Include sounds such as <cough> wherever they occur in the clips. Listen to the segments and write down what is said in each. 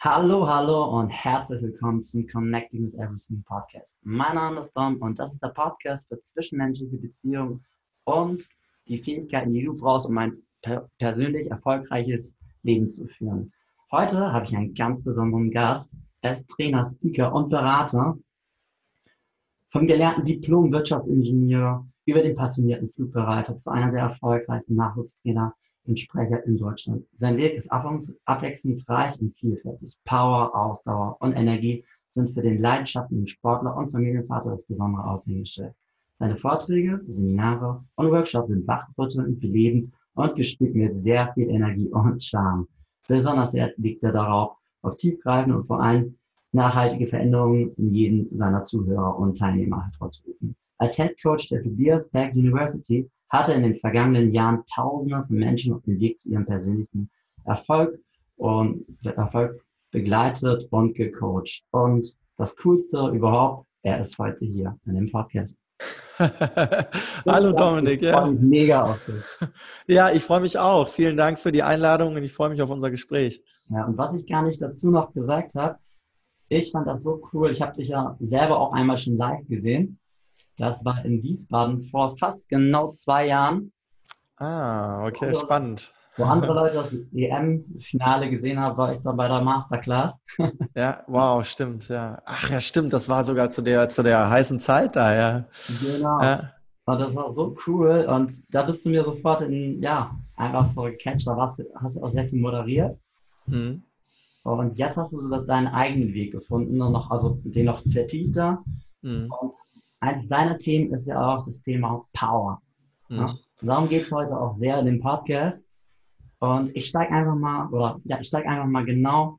Hallo, hallo und herzlich willkommen zum Connecting with Everything Podcast. Mein Name ist Dom und das ist der Podcast für zwischenmenschliche Beziehungen und die Fähigkeiten, die du brauchst, um ein per persönlich erfolgreiches Leben zu führen. Heute habe ich einen ganz besonderen Gast. Er ist Trainer, Speaker und Berater. Vom gelernten Diplom-Wirtschaftsingenieur über den passionierten Flugbereiter zu einer der erfolgreichsten Nachwuchstrainer und Sprecher in Deutschland. Sein Weg ist abwechslungsreich und vielfältig. Power, Ausdauer und Energie sind für den leidenschaftlichen Sportler und Familienvater das besondere Aushängeschild. Seine Vorträge, Seminare und Workshops sind wachrüttelnd, belebend und gespickt mit sehr viel Energie und Charme. Besonders liegt er darauf, auf tiefgreifende und vor allem nachhaltige Veränderungen in jedem seiner Zuhörer und Teilnehmer hervorzurufen. Als Head Coach der Tobias Berg University hat er in den vergangenen Jahren Tausende von Menschen auf dem Weg zu ihrem persönlichen Erfolg und Erfolg begleitet und gecoacht. Und das Coolste überhaupt, er ist heute hier in dem Podcast. <laughs> Hallo Dominik, ja. Ich freue mich mega auf dich. <laughs> Ja, ich freue mich auch. Vielen Dank für die Einladung und ich freue mich auf unser Gespräch. Ja, und was ich gar nicht dazu noch gesagt habe, ich fand das so cool. Ich habe dich ja selber auch einmal schon live gesehen. Das war in Wiesbaden vor fast genau zwei Jahren. Ah, okay, also, spannend. Wo andere Leute das EM-Finale gesehen haben, war ich dann bei der Masterclass. <laughs> ja, wow, stimmt, ja. Ach ja, stimmt, das war sogar zu der, zu der heißen Zeit da, ja. Genau. Ja. Und das war so cool. Und da bist du mir sofort in, ja, einfach so gecatcht. Da warst, hast du auch sehr viel moderiert. Mhm. Und jetzt hast du so deinen eigenen Weg gefunden und noch, also den noch vertiefter. Mhm. Und eins deiner Themen ist ja auch das Thema Power. Mhm. Ja? darum geht es heute auch sehr in dem Podcast. Und ich steige einfach mal, oder ja, ich steige einfach mal genau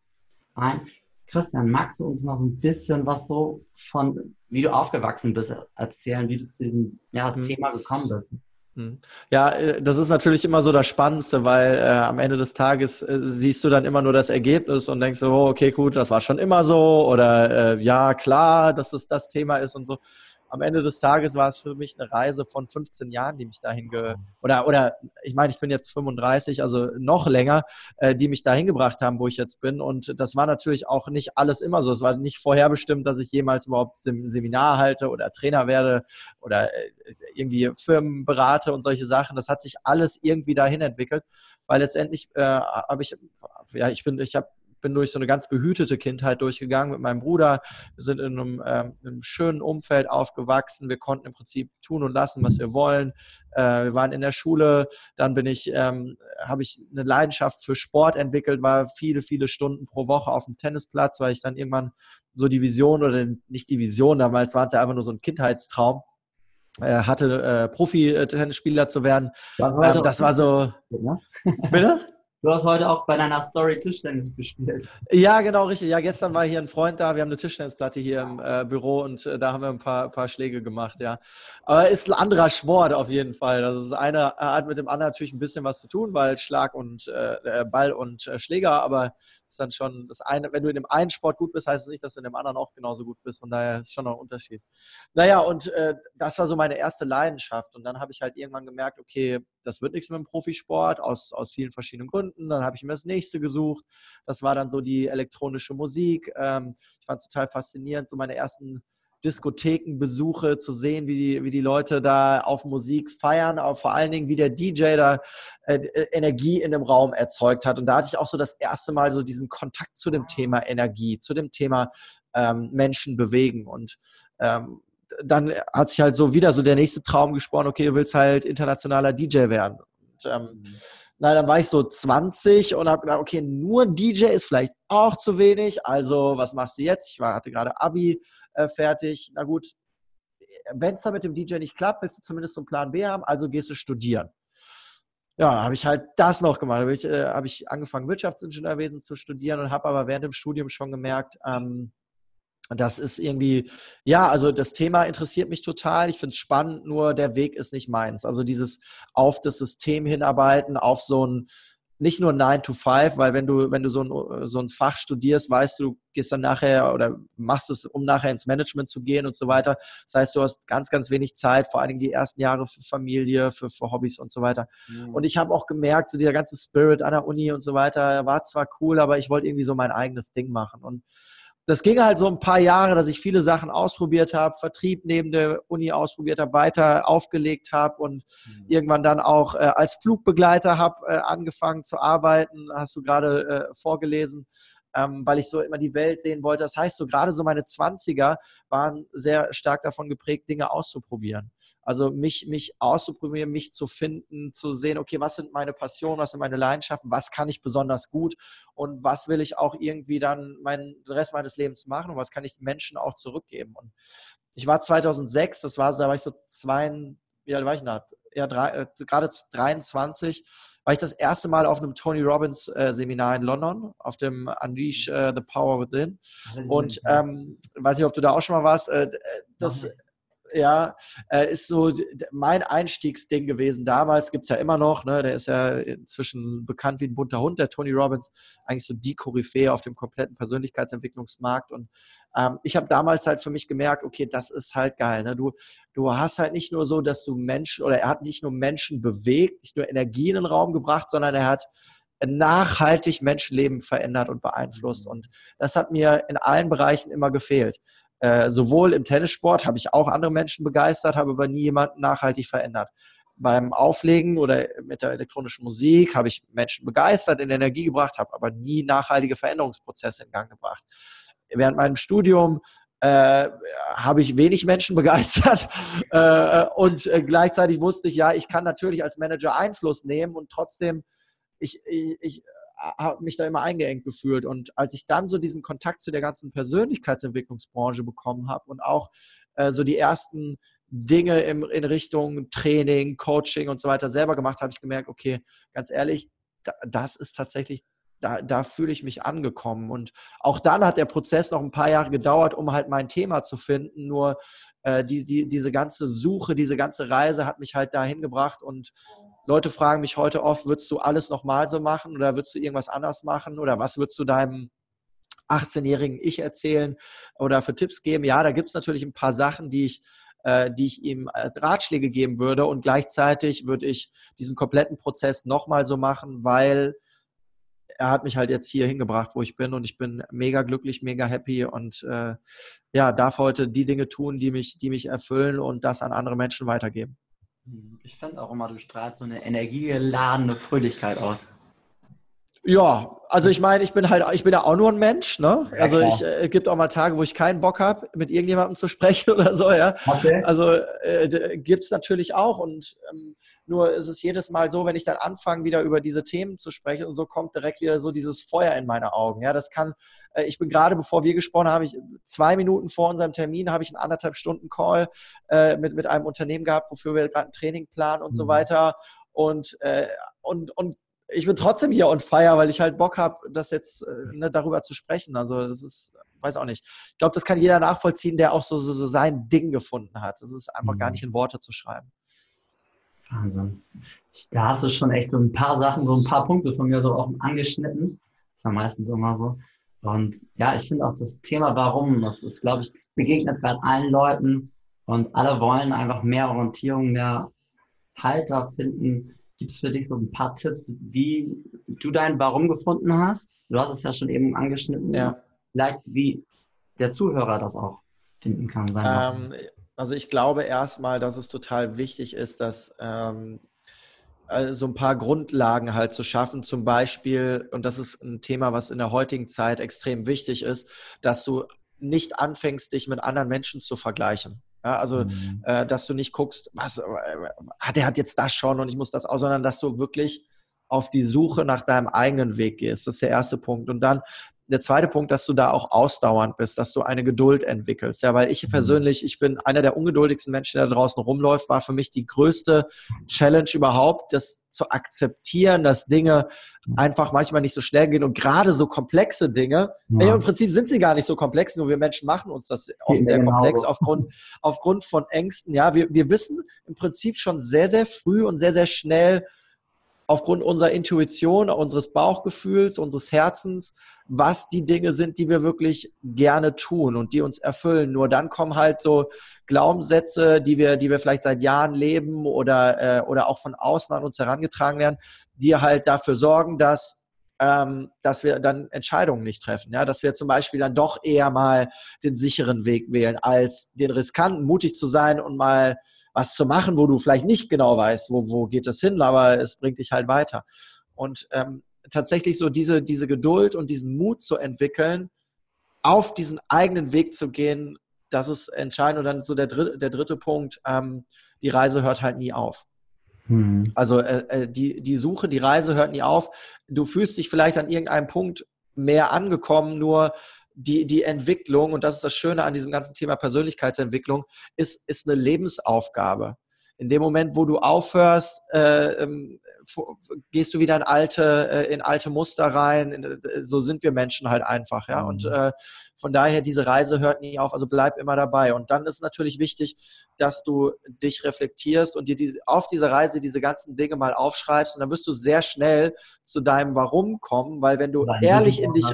ein. Christian, magst du uns noch ein bisschen was so von, wie du aufgewachsen bist, erzählen, wie du zu diesem ja, mhm. Thema gekommen bist? Mhm. Ja, äh, das ist natürlich immer so das Spannendste, weil äh, am Ende des Tages äh, siehst du dann immer nur das Ergebnis und denkst so, oh, okay, gut, das war schon immer so oder äh, ja, klar, dass es das Thema ist und so am Ende des Tages war es für mich eine Reise von 15 Jahren, die mich dahin ge oder oder ich meine, ich bin jetzt 35, also noch länger, äh, die mich dahin gebracht haben, wo ich jetzt bin. Und das war natürlich auch nicht alles immer so. Es war nicht vorherbestimmt, dass ich jemals überhaupt Sem Seminar halte oder Trainer werde oder äh, irgendwie Firmen berate und solche Sachen. Das hat sich alles irgendwie dahin entwickelt, weil letztendlich äh, habe ich ja ich bin ich habe bin durch so eine ganz behütete Kindheit durchgegangen mit meinem Bruder. Wir sind in einem, äh, einem schönen Umfeld aufgewachsen. Wir konnten im Prinzip tun und lassen, was wir wollen. Äh, wir waren in der Schule. Dann bin ich, ähm, habe ich eine Leidenschaft für Sport entwickelt, war viele, viele Stunden pro Woche auf dem Tennisplatz, weil ich dann irgendwann so die Vision oder nicht die Vision, damals war es ja einfach nur so ein Kindheitstraum, äh, hatte, äh, Profi-Tennisspieler zu werden. Ähm, das war so. Ja? Bitte? Du hast heute auch bei deiner Story Tischtennis gespielt. Ja, genau, richtig. Ja, gestern war hier ein Freund da. Wir haben eine Tischtennisplatte hier im äh, Büro und äh, da haben wir ein paar, paar Schläge gemacht, ja. Aber ist ein anderer Sport auf jeden Fall. Das ist eine hat mit dem anderen natürlich ein bisschen was zu tun, weil Schlag und äh, Ball und äh, Schläger, aber ist dann schon das eine, wenn du in dem einen Sport gut bist, heißt es nicht, dass du in dem anderen auch genauso gut bist. Von daher ist schon noch ein Unterschied. Naja, und äh, das war so meine erste Leidenschaft. Und dann habe ich halt irgendwann gemerkt, okay, das wird nichts mit dem Profisport aus, aus vielen verschiedenen Gründen. Dann habe ich mir das nächste gesucht. Das war dann so die elektronische Musik. Ähm, ich fand es total faszinierend, so meine ersten Diskothekenbesuche zu sehen, wie die, wie die Leute da auf Musik feiern, aber vor allen Dingen, wie der DJ da äh, äh, Energie in dem Raum erzeugt hat. Und da hatte ich auch so das erste Mal so diesen Kontakt zu dem Thema Energie, zu dem Thema ähm, Menschen bewegen. Und ähm, dann hat sich halt so wieder so der nächste Traum gesprochen, okay, du willst halt internationaler DJ werden. Und, ähm, mhm na, dann war ich so 20 und habe gedacht, okay, nur DJ ist vielleicht auch zu wenig. Also, was machst du jetzt? Ich war, hatte gerade Abi äh, fertig. Na gut, wenn es da mit dem DJ nicht klappt, willst du zumindest einen Plan B haben, also gehst du studieren. Ja, habe ich halt das noch gemacht. Habe ich, äh, hab ich angefangen, Wirtschaftsingenieurwesen zu studieren und habe aber während dem Studium schon gemerkt, ähm, das ist irgendwie, ja, also das Thema interessiert mich total. Ich finde es spannend, nur der Weg ist nicht meins. Also dieses auf das System hinarbeiten, auf so ein nicht nur 9 to 5, weil wenn du, wenn du so ein, so ein Fach studierst, weißt du, gehst dann nachher oder machst es, um nachher ins Management zu gehen und so weiter. Das heißt, du hast ganz, ganz wenig Zeit, vor allen Dingen die ersten Jahre für Familie, für, für Hobbys und so weiter. Mhm. Und ich habe auch gemerkt, so dieser ganze Spirit an der Uni und so weiter, war zwar cool, aber ich wollte irgendwie so mein eigenes Ding machen. Und das ging halt so ein paar Jahre, dass ich viele Sachen ausprobiert habe, Vertrieb neben der Uni ausprobiert habe, weiter aufgelegt habe und mhm. irgendwann dann auch äh, als Flugbegleiter habe äh, angefangen zu arbeiten, hast du gerade äh, vorgelesen ähm, weil ich so immer die Welt sehen wollte. Das heißt, so gerade so meine 20er waren sehr stark davon geprägt, Dinge auszuprobieren. Also mich, mich auszuprobieren, mich zu finden, zu sehen, okay, was sind meine Passionen, was sind meine Leidenschaften, was kann ich besonders gut und was will ich auch irgendwie dann meinen Rest meines Lebens machen und was kann ich Menschen auch zurückgeben. Und ich war 2006, das war, da war ich so zwei, wie alt war ich da? Ja, drei, äh, gerade 23 war ich das erste Mal auf einem Tony Robbins äh, Seminar in London, auf dem Unleash äh, the Power Within. Und ähm, weiß nicht, ob du da auch schon mal warst. Äh, das ja, äh, ist so mein Einstiegsding gewesen. Damals gibt es ja immer noch, ne, der ist ja inzwischen bekannt wie ein bunter Hund, der Tony Robbins, eigentlich so die Koryphäe auf dem kompletten Persönlichkeitsentwicklungsmarkt. Und ähm, ich habe damals halt für mich gemerkt, okay, das ist halt geil. Ne? Du, du hast halt nicht nur so, dass du Menschen, oder er hat nicht nur Menschen bewegt, nicht nur Energie in den Raum gebracht, sondern er hat nachhaltig Menschenleben verändert und beeinflusst. Und das hat mir in allen Bereichen immer gefehlt. Äh, sowohl im Tennissport habe ich auch andere Menschen begeistert, habe aber nie jemanden nachhaltig verändert. Beim Auflegen oder mit der elektronischen Musik habe ich Menschen begeistert, in Energie gebracht, habe aber nie nachhaltige Veränderungsprozesse in Gang gebracht während meinem Studium äh, habe ich wenig Menschen <laughs> begeistert äh, und äh, gleichzeitig wusste ich, ja, ich kann natürlich als Manager Einfluss nehmen und trotzdem, ich, ich, ich habe mich da immer eingeengt gefühlt. Und als ich dann so diesen Kontakt zu der ganzen Persönlichkeitsentwicklungsbranche bekommen habe und auch äh, so die ersten Dinge im, in Richtung Training, Coaching und so weiter selber gemacht, habe ich gemerkt, okay, ganz ehrlich, das ist tatsächlich da, da fühle ich mich angekommen. Und auch dann hat der Prozess noch ein paar Jahre gedauert, um halt mein Thema zu finden. Nur äh, die, die, diese ganze Suche, diese ganze Reise hat mich halt dahin gebracht. Und Leute fragen mich heute oft, würdest du alles nochmal so machen oder würdest du irgendwas anders machen oder was würdest du deinem 18-jährigen Ich erzählen oder für Tipps geben? Ja, da gibt es natürlich ein paar Sachen, die ich äh, die ich ihm Ratschläge geben würde und gleichzeitig würde ich diesen kompletten Prozess nochmal so machen, weil er hat mich halt jetzt hier hingebracht, wo ich bin und ich bin mega glücklich, mega happy und äh, ja, darf heute die Dinge tun, die mich, die mich erfüllen und das an andere Menschen weitergeben. Hm, ich finde auch immer, du strahlst so eine energiegeladene Fröhlichkeit aus. Ja, also ich meine, ich bin halt, ich bin ja auch nur ein Mensch, ne? Ja, also ich äh, gibt auch mal Tage, wo ich keinen Bock habe, mit irgendjemandem zu <laughs> sprechen oder so, ja. Okay. Also äh, gibt es natürlich auch und ähm, nur ist es jedes Mal so, wenn ich dann anfange, wieder über diese Themen zu sprechen und so kommt direkt wieder so dieses Feuer in meine Augen. Ja, das kann, äh, ich bin gerade, bevor wir gesprochen haben, ich, zwei Minuten vor unserem Termin habe ich einen anderthalb Stunden Call äh, mit, mit einem Unternehmen gehabt, wofür wir gerade ein Training planen und mhm. so weiter. Und, äh, und, und ich bin trotzdem hier on fire, weil ich halt Bock habe, das jetzt äh, ne, darüber zu sprechen. Also das ist, weiß auch nicht. Ich glaube, das kann jeder nachvollziehen, der auch so, so, so sein Ding gefunden hat. Das ist einfach mhm. gar nicht in Worte zu schreiben. Wahnsinn. Da hast du schon echt so ein paar Sachen, so ein paar Punkte von mir so auch angeschnitten. Das ist ja meistens immer so. Und ja, ich finde auch das Thema Warum, das ist, glaube ich, das begegnet gerade allen Leuten und alle wollen einfach mehr Orientierung, mehr Halter finden Gibt es für dich so ein paar Tipps, wie du dein Warum gefunden hast? Du hast es ja schon eben angeschnitten. Ja. Vielleicht wie der Zuhörer das auch finden kann. Ähm, also ich glaube erstmal, dass es total wichtig ist, dass ähm, äh, so ein paar Grundlagen halt zu schaffen. Zum Beispiel, und das ist ein Thema, was in der heutigen Zeit extrem wichtig ist, dass du nicht anfängst, dich mit anderen Menschen zu vergleichen. Ja, also, mhm. äh, dass du nicht guckst, was, äh, der hat jetzt das schon und ich muss das auch, sondern dass du wirklich auf die Suche nach deinem eigenen Weg gehst. Das ist der erste Punkt. Und dann der zweite Punkt, dass du da auch ausdauernd bist, dass du eine Geduld entwickelst. Ja, weil ich mhm. persönlich, ich bin einer der ungeduldigsten Menschen, der da draußen rumläuft, war für mich die größte Challenge überhaupt, das zu akzeptieren, dass Dinge einfach manchmal nicht so schnell gehen und gerade so komplexe Dinge, ja. im Prinzip sind sie gar nicht so komplex, nur wir Menschen machen uns das oft sehr genau komplex aufgrund, aufgrund von Ängsten. Ja, wir, wir wissen im Prinzip schon sehr, sehr früh und sehr, sehr schnell, aufgrund unserer Intuition, unseres Bauchgefühls, unseres Herzens, was die Dinge sind, die wir wirklich gerne tun und die uns erfüllen. Nur dann kommen halt so Glaubenssätze, die wir, die wir vielleicht seit Jahren leben oder, äh, oder auch von außen an uns herangetragen werden, die halt dafür sorgen, dass ähm, dass wir dann Entscheidungen nicht treffen. Ja, dass wir zum Beispiel dann doch eher mal den sicheren Weg wählen, als den riskanten, mutig zu sein und mal was zu machen, wo du vielleicht nicht genau weißt, wo, wo geht das hin, aber es bringt dich halt weiter. Und ähm, tatsächlich so diese, diese Geduld und diesen Mut zu entwickeln, auf diesen eigenen Weg zu gehen, das ist entscheidend. Und dann so der dritte, der dritte Punkt, ähm, die Reise hört halt nie auf. Hm. Also äh, äh, die, die Suche, die Reise hört nie auf. Du fühlst dich vielleicht an irgendeinem Punkt mehr angekommen, nur die, die Entwicklung, und das ist das Schöne an diesem ganzen Thema Persönlichkeitsentwicklung, ist, ist eine Lebensaufgabe. In dem Moment, wo du aufhörst, äh, ähm, gehst du wieder in alte, äh, in alte Muster rein. So sind wir Menschen halt einfach, ja. Und mhm. äh, von daher, diese Reise hört nie auf, also bleib immer dabei. Und dann ist natürlich wichtig, dass du dich reflektierst und dir diese, auf dieser Reise diese ganzen Dinge mal aufschreibst. Und dann wirst du sehr schnell zu deinem Warum kommen, weil wenn du ehrlich in dich.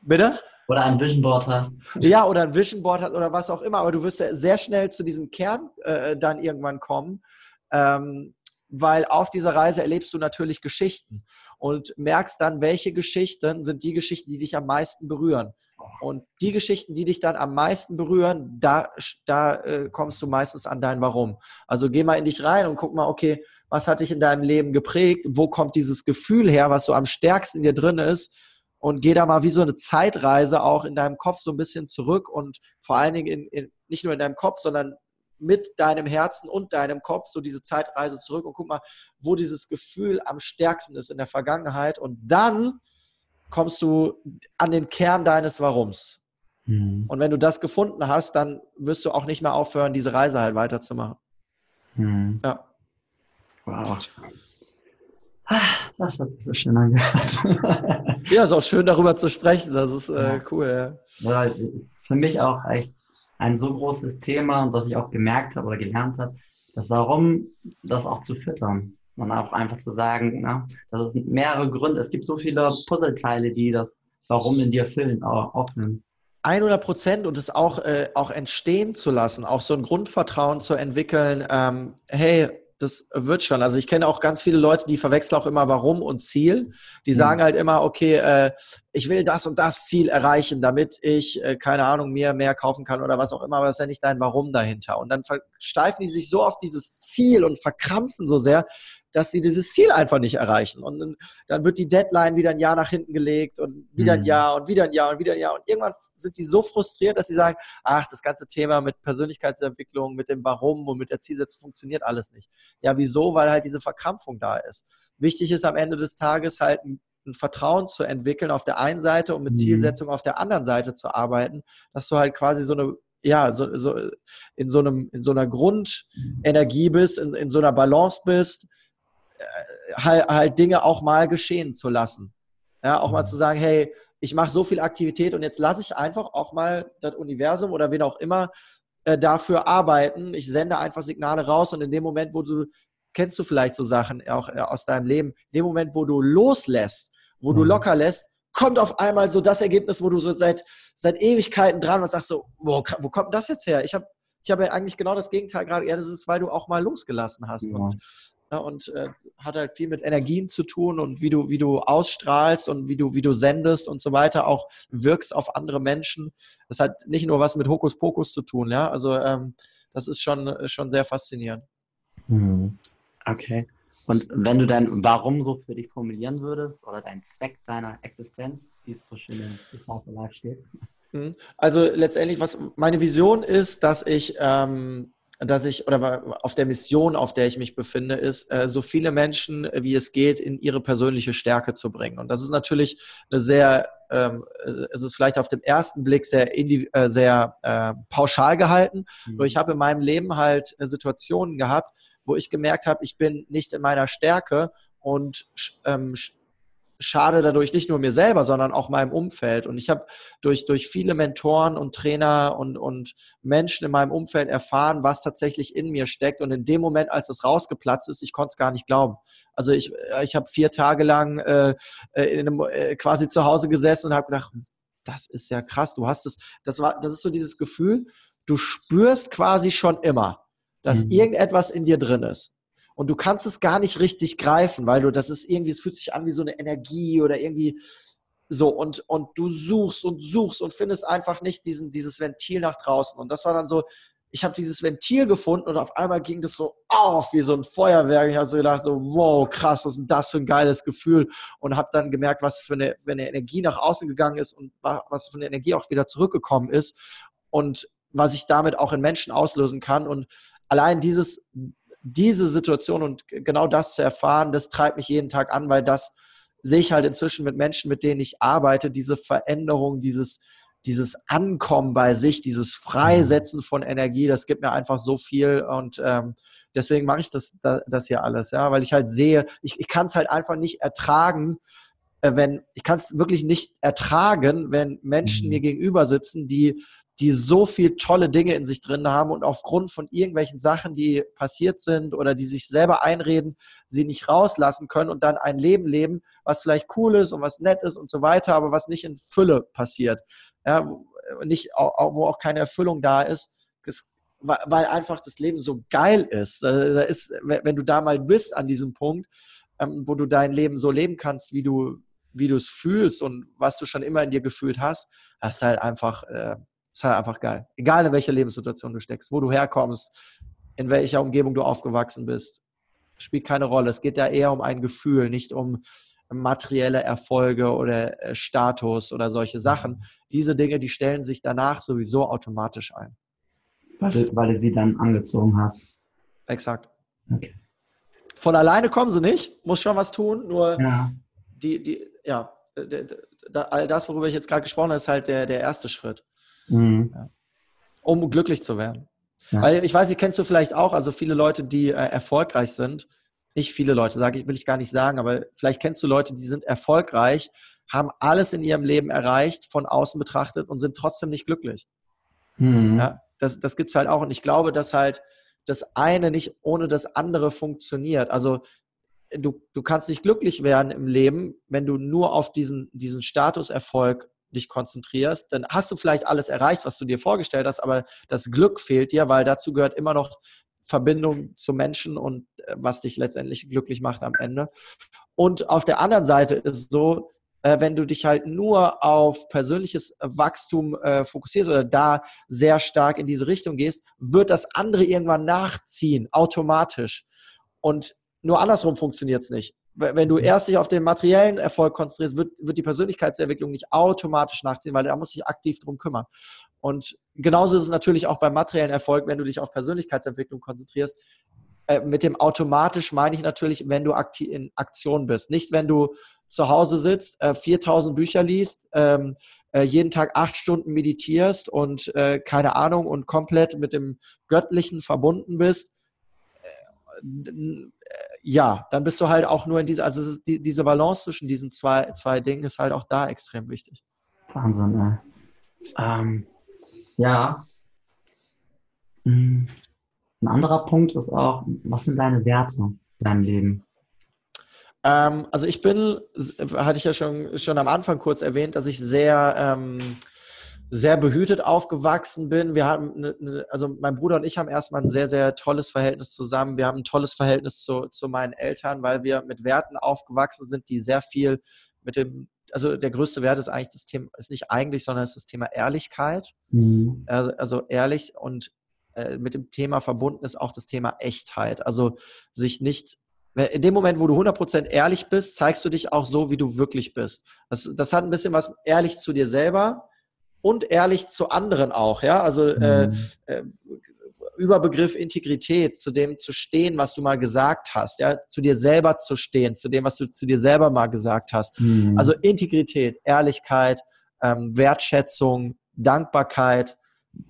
Bitte? Oder ein Vision Board hast. Ja, oder ein Vision Board hast oder was auch immer. Aber du wirst sehr schnell zu diesem Kern äh, dann irgendwann kommen. Ähm, weil auf dieser Reise erlebst du natürlich Geschichten und merkst dann, welche Geschichten sind die Geschichten, die dich am meisten berühren. Und die Geschichten, die dich dann am meisten berühren, da, da äh, kommst du meistens an dein Warum. Also geh mal in dich rein und guck mal, okay, was hat dich in deinem Leben geprägt? Wo kommt dieses Gefühl her, was so am stärksten in dir drin ist? Und geh da mal wie so eine Zeitreise auch in deinem Kopf so ein bisschen zurück und vor allen Dingen in, in, nicht nur in deinem Kopf, sondern mit deinem Herzen und deinem Kopf so diese Zeitreise zurück und guck mal, wo dieses Gefühl am stärksten ist in der Vergangenheit und dann kommst du an den Kern deines Warums. Mhm. Und wenn du das gefunden hast, dann wirst du auch nicht mehr aufhören, diese Reise halt weiterzumachen. Mhm. Ja. Wow. Das hat sich so schön angehört. <laughs> ja, ist auch schön darüber zu sprechen. Das ist äh, cool. Ja. ja, ist für mich auch echt ein so großes Thema und was ich auch gemerkt habe oder gelernt habe, das Warum, das auch zu füttern. Und auch einfach zu sagen, na, das sind mehrere Gründe. Es gibt so viele Puzzleteile, die das Warum in dir füllen, auch aufnehmen. 100 Prozent und es auch, äh, auch entstehen zu lassen, auch so ein Grundvertrauen zu entwickeln. Ähm, hey, das wird schon. Also ich kenne auch ganz viele Leute, die verwechseln auch immer Warum und Ziel. Die mhm. sagen halt immer, okay, äh, ich will das und das Ziel erreichen, damit ich, äh, keine Ahnung, mir mehr kaufen kann oder was auch immer, aber das ist ja nicht dein Warum dahinter. Und dann versteifen die sich so auf dieses Ziel und verkrampfen so sehr, dass sie dieses Ziel einfach nicht erreichen. Und dann wird die Deadline wieder ein Jahr nach hinten gelegt und wieder ein mhm. Jahr und wieder ein Jahr und wieder ein Jahr. Und irgendwann sind die so frustriert, dass sie sagen, ach, das ganze Thema mit Persönlichkeitsentwicklung, mit dem Warum und mit der Zielsetzung funktioniert alles nicht. Ja, wieso? Weil halt diese Verkrampfung da ist. Wichtig ist am Ende des Tages halt ein Vertrauen zu entwickeln auf der einen Seite und mit mhm. Zielsetzung auf der anderen Seite zu arbeiten, dass du halt quasi so eine ja, so, so in so einem, in so einer Grundenergie bist, in, in so einer Balance bist, halt, halt Dinge auch mal geschehen zu lassen. Ja, auch mal mhm. zu sagen, hey, ich mache so viel Aktivität und jetzt lasse ich einfach auch mal das Universum oder wen auch immer äh, dafür arbeiten. Ich sende einfach Signale raus und in dem Moment, wo du, kennst du vielleicht so Sachen auch äh, aus deinem Leben, in dem Moment, wo du loslässt, wo mhm. du locker lässt, kommt auf einmal so das Ergebnis, wo du so seit, seit Ewigkeiten dran warst, sagst so, wo, wo kommt das jetzt her? Ich habe ich habe ja eigentlich genau das Gegenteil gerade. Ja, das ist, weil du auch mal losgelassen hast. Ja. Und ja, und äh, hat halt viel mit Energien zu tun und wie du, wie du ausstrahlst und wie du, wie du sendest und so weiter, auch wirkst auf andere Menschen. Das hat nicht nur was mit Hokuspokus zu tun, ja. Also ähm, das ist schon, schon sehr faszinierend. Mhm. Okay. Und wenn du dein Warum so für dich formulieren würdest oder dein Zweck deiner Existenz, wie es so schön in Tafel Live steht. Mhm. Also letztendlich, was meine Vision ist, dass ich ähm, dass ich oder auf der Mission, auf der ich mich befinde, ist, äh, so viele Menschen wie es geht in ihre persönliche Stärke zu bringen. Und das ist natürlich eine sehr, ähm, es ist vielleicht auf den ersten Blick sehr, äh, sehr äh, pauschal gehalten. Mhm. Nur ich habe in meinem Leben halt äh, Situationen gehabt, wo ich gemerkt habe, ich bin nicht in meiner Stärke und ähm, schade dadurch nicht nur mir selber, sondern auch meinem Umfeld. Und ich habe durch, durch viele Mentoren und Trainer und, und Menschen in meinem Umfeld erfahren, was tatsächlich in mir steckt. Und in dem Moment, als das rausgeplatzt ist, ich konnte es gar nicht glauben. Also ich, ich habe vier Tage lang äh, äh in einem, äh, quasi zu Hause gesessen und habe gedacht, das ist ja krass. Du hast es, das war, das ist so dieses Gefühl, du spürst quasi schon immer, dass mhm. irgendetwas in dir drin ist und du kannst es gar nicht richtig greifen, weil du, das ist irgendwie, es fühlt sich an wie so eine Energie oder irgendwie so und, und du suchst und suchst und findest einfach nicht diesen, dieses Ventil nach draußen. Und das war dann so, ich habe dieses Ventil gefunden und auf einmal ging das so auf wie so ein Feuerwerk. Ich habe so gedacht, so, wow, krass, was ist denn das für ein geiles Gefühl? Und habe dann gemerkt, was für eine, für eine Energie nach außen gegangen ist und was für eine Energie auch wieder zurückgekommen ist und was ich damit auch in Menschen auslösen kann. Und allein dieses, diese Situation und genau das zu erfahren, das treibt mich jeden Tag an, weil das sehe ich halt inzwischen mit Menschen, mit denen ich arbeite, diese Veränderung, dieses, dieses Ankommen bei sich, dieses Freisetzen von Energie, das gibt mir einfach so viel und ähm, deswegen mache ich das, das hier alles, ja, weil ich halt sehe, ich, ich kann es halt einfach nicht ertragen, äh, wenn, ich kann es wirklich nicht ertragen, wenn Menschen mhm. mir gegenüber sitzen, die die so viel tolle Dinge in sich drin haben und aufgrund von irgendwelchen Sachen, die passiert sind oder die sich selber einreden, sie nicht rauslassen können und dann ein Leben leben, was vielleicht cool ist und was nett ist und so weiter, aber was nicht in Fülle passiert. Ja, nicht, wo auch keine Erfüllung da ist, weil einfach das Leben so geil ist. Da ist wenn du da mal bist an diesem Punkt, ähm, wo du dein Leben so leben kannst, wie du wie du es fühlst und was du schon immer in dir gefühlt hast, das ist halt einfach äh, ist halt einfach geil. Egal in welcher Lebenssituation du steckst, wo du herkommst, in welcher Umgebung du aufgewachsen bist, spielt keine Rolle. Es geht ja eher um ein Gefühl, nicht um materielle Erfolge oder äh, Status oder solche Sachen. Diese Dinge, die stellen sich danach sowieso automatisch ein. Weil du, weil du sie dann angezogen hast. Exakt. Okay. Von alleine kommen sie nicht, muss schon was tun, nur ja. die, die, ja, all das, worüber ich jetzt gerade gesprochen habe, ist halt der, der erste Schritt. Mhm. Ja. Um glücklich zu werden. Ja. Weil ich weiß nicht, kennst du vielleicht auch, also viele Leute, die äh, erfolgreich sind, nicht viele Leute, sage ich, will ich gar nicht sagen, aber vielleicht kennst du Leute, die sind erfolgreich, haben alles in ihrem Leben erreicht, von außen betrachtet und sind trotzdem nicht glücklich. Mhm. Ja, das das gibt es halt auch. Und ich glaube, dass halt das eine nicht ohne das andere funktioniert. Also du, du kannst nicht glücklich werden im Leben, wenn du nur auf diesen, diesen Statuserfolg dich konzentrierst, dann hast du vielleicht alles erreicht, was du dir vorgestellt hast, aber das Glück fehlt dir, weil dazu gehört immer noch Verbindung zu Menschen und äh, was dich letztendlich glücklich macht am Ende. Und auf der anderen Seite ist so, äh, wenn du dich halt nur auf persönliches Wachstum äh, fokussierst oder da sehr stark in diese Richtung gehst, wird das andere irgendwann nachziehen, automatisch. Und nur andersrum funktioniert es nicht wenn du erst dich auf den materiellen Erfolg konzentrierst, wird, wird die Persönlichkeitsentwicklung nicht automatisch nachziehen, weil da muss sich aktiv drum kümmern. Und genauso ist es natürlich auch beim materiellen Erfolg, wenn du dich auf Persönlichkeitsentwicklung konzentrierst. Äh, mit dem automatisch meine ich natürlich, wenn du in Aktion bist. Nicht, wenn du zu Hause sitzt, äh, 4000 Bücher liest, ähm, äh, jeden Tag acht Stunden meditierst und äh, keine Ahnung und komplett mit dem Göttlichen verbunden bist ja, dann bist du halt auch nur in dieser, also die, diese Balance zwischen diesen zwei, zwei Dingen ist halt auch da extrem wichtig. Wahnsinn, ey. Ähm, ja. Hm. Ein anderer Punkt ist auch, was sind deine Werte in deinem Leben? Ähm, also ich bin, hatte ich ja schon, schon am Anfang kurz erwähnt, dass ich sehr ähm, sehr behütet aufgewachsen bin. Wir haben, eine, eine, also mein Bruder und ich haben erstmal ein sehr, sehr tolles Verhältnis zusammen. Wir haben ein tolles Verhältnis zu, zu meinen Eltern, weil wir mit Werten aufgewachsen sind, die sehr viel mit dem, also der größte Wert ist eigentlich das Thema, ist nicht eigentlich, sondern ist das Thema Ehrlichkeit. Mhm. Also, also, ehrlich und äh, mit dem Thema verbunden ist auch das Thema Echtheit. Also sich nicht in dem Moment, wo du 100% ehrlich bist, zeigst du dich auch so, wie du wirklich bist. Das, das hat ein bisschen was ehrlich zu dir selber, und ehrlich zu anderen auch, ja. Also äh, mhm. äh, Überbegriff Integrität, zu dem zu stehen, was du mal gesagt hast, ja, zu dir selber zu stehen, zu dem, was du zu dir selber mal gesagt hast. Mhm. Also Integrität, Ehrlichkeit, ähm, Wertschätzung, Dankbarkeit,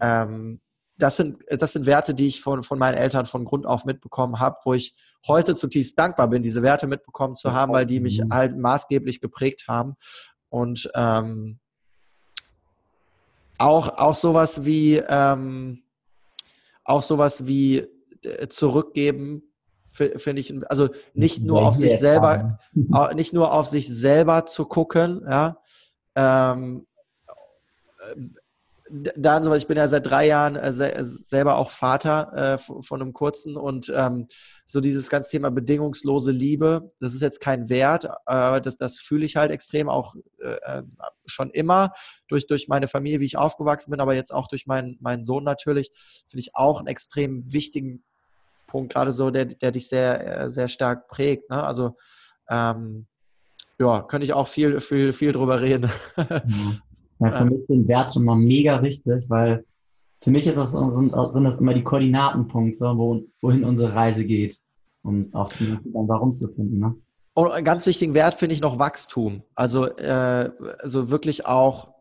ähm, das sind, das sind Werte, die ich von, von meinen Eltern von Grund auf mitbekommen habe, wo ich heute zutiefst dankbar bin, diese Werte mitbekommen zu haben, weil die mich mhm. halt maßgeblich geprägt haben. Und ähm, auch, auch sowas wie ähm, auch sowas wie äh, zurückgeben, finde ich, also nicht nur auf sich selber, <laughs> nicht nur auf sich selber zu gucken, ja, ähm, dann so, ich bin ja seit drei Jahren äh, selber auch Vater äh, von einem kurzen und ähm, so dieses ganze Thema bedingungslose Liebe, das ist jetzt kein Wert, aber das, das fühle ich halt extrem auch äh, schon immer durch, durch meine Familie, wie ich aufgewachsen bin, aber jetzt auch durch meinen, meinen Sohn natürlich, finde ich auch einen extrem wichtigen Punkt, gerade so, der, der dich sehr, sehr stark prägt. Ne? Also ähm, ja, könnte ich auch viel, viel, viel drüber reden. Ja, für mich sind Werte schon mal mega wichtig, weil für mich ist das, sind, sind das immer die Koordinatenpunkte, wo, wohin unsere Reise geht. Und auch zum dann Warum zu finden. Ne? Und einen ganz wichtigen Wert finde ich noch Wachstum. Also, äh, also wirklich auch